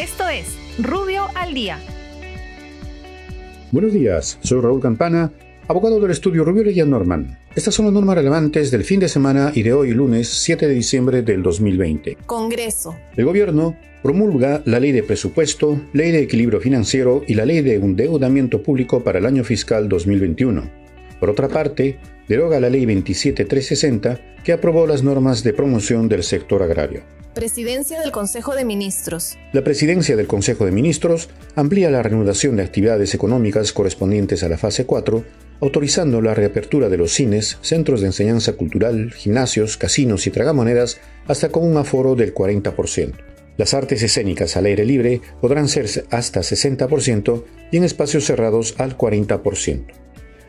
Esto es Rubio al Día. Buenos días, soy Raúl Campana, abogado del estudio Rubio Leguía Norman. Estas son las normas relevantes del fin de semana y de hoy, lunes 7 de diciembre del 2020. Congreso. El gobierno promulga la ley de presupuesto, ley de equilibrio financiero y la ley de endeudamiento público para el año fiscal 2021. Por otra parte, deroga la ley 27360 que aprobó las normas de promoción del sector agrario. Presidencia del Consejo de Ministros. La presidencia del Consejo de Ministros amplía la reanudación de actividades económicas correspondientes a la fase 4, autorizando la reapertura de los cines, centros de enseñanza cultural, gimnasios, casinos y tragamonedas hasta con un aforo del 40%. Las artes escénicas al aire libre podrán ser hasta 60% y en espacios cerrados al 40%.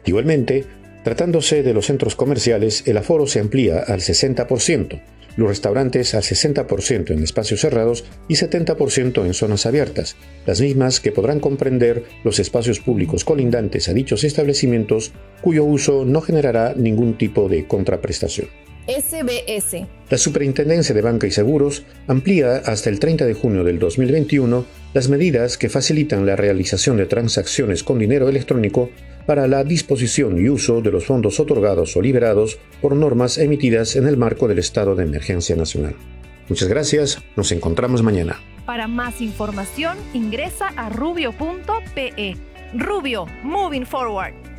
Igualmente, tratándose de los centros comerciales, el aforo se amplía al 60%, los restaurantes al 60% en espacios cerrados y 70% en zonas abiertas, las mismas que podrán comprender los espacios públicos colindantes a dichos establecimientos cuyo uso no generará ningún tipo de contraprestación. SBS. La Superintendencia de Banca y Seguros amplía hasta el 30 de junio del 2021 las medidas que facilitan la realización de transacciones con dinero electrónico para la disposición y uso de los fondos otorgados o liberados por normas emitidas en el marco del estado de emergencia nacional. Muchas gracias, nos encontramos mañana. Para más información ingresa a rubio.pe. Rubio, moving forward.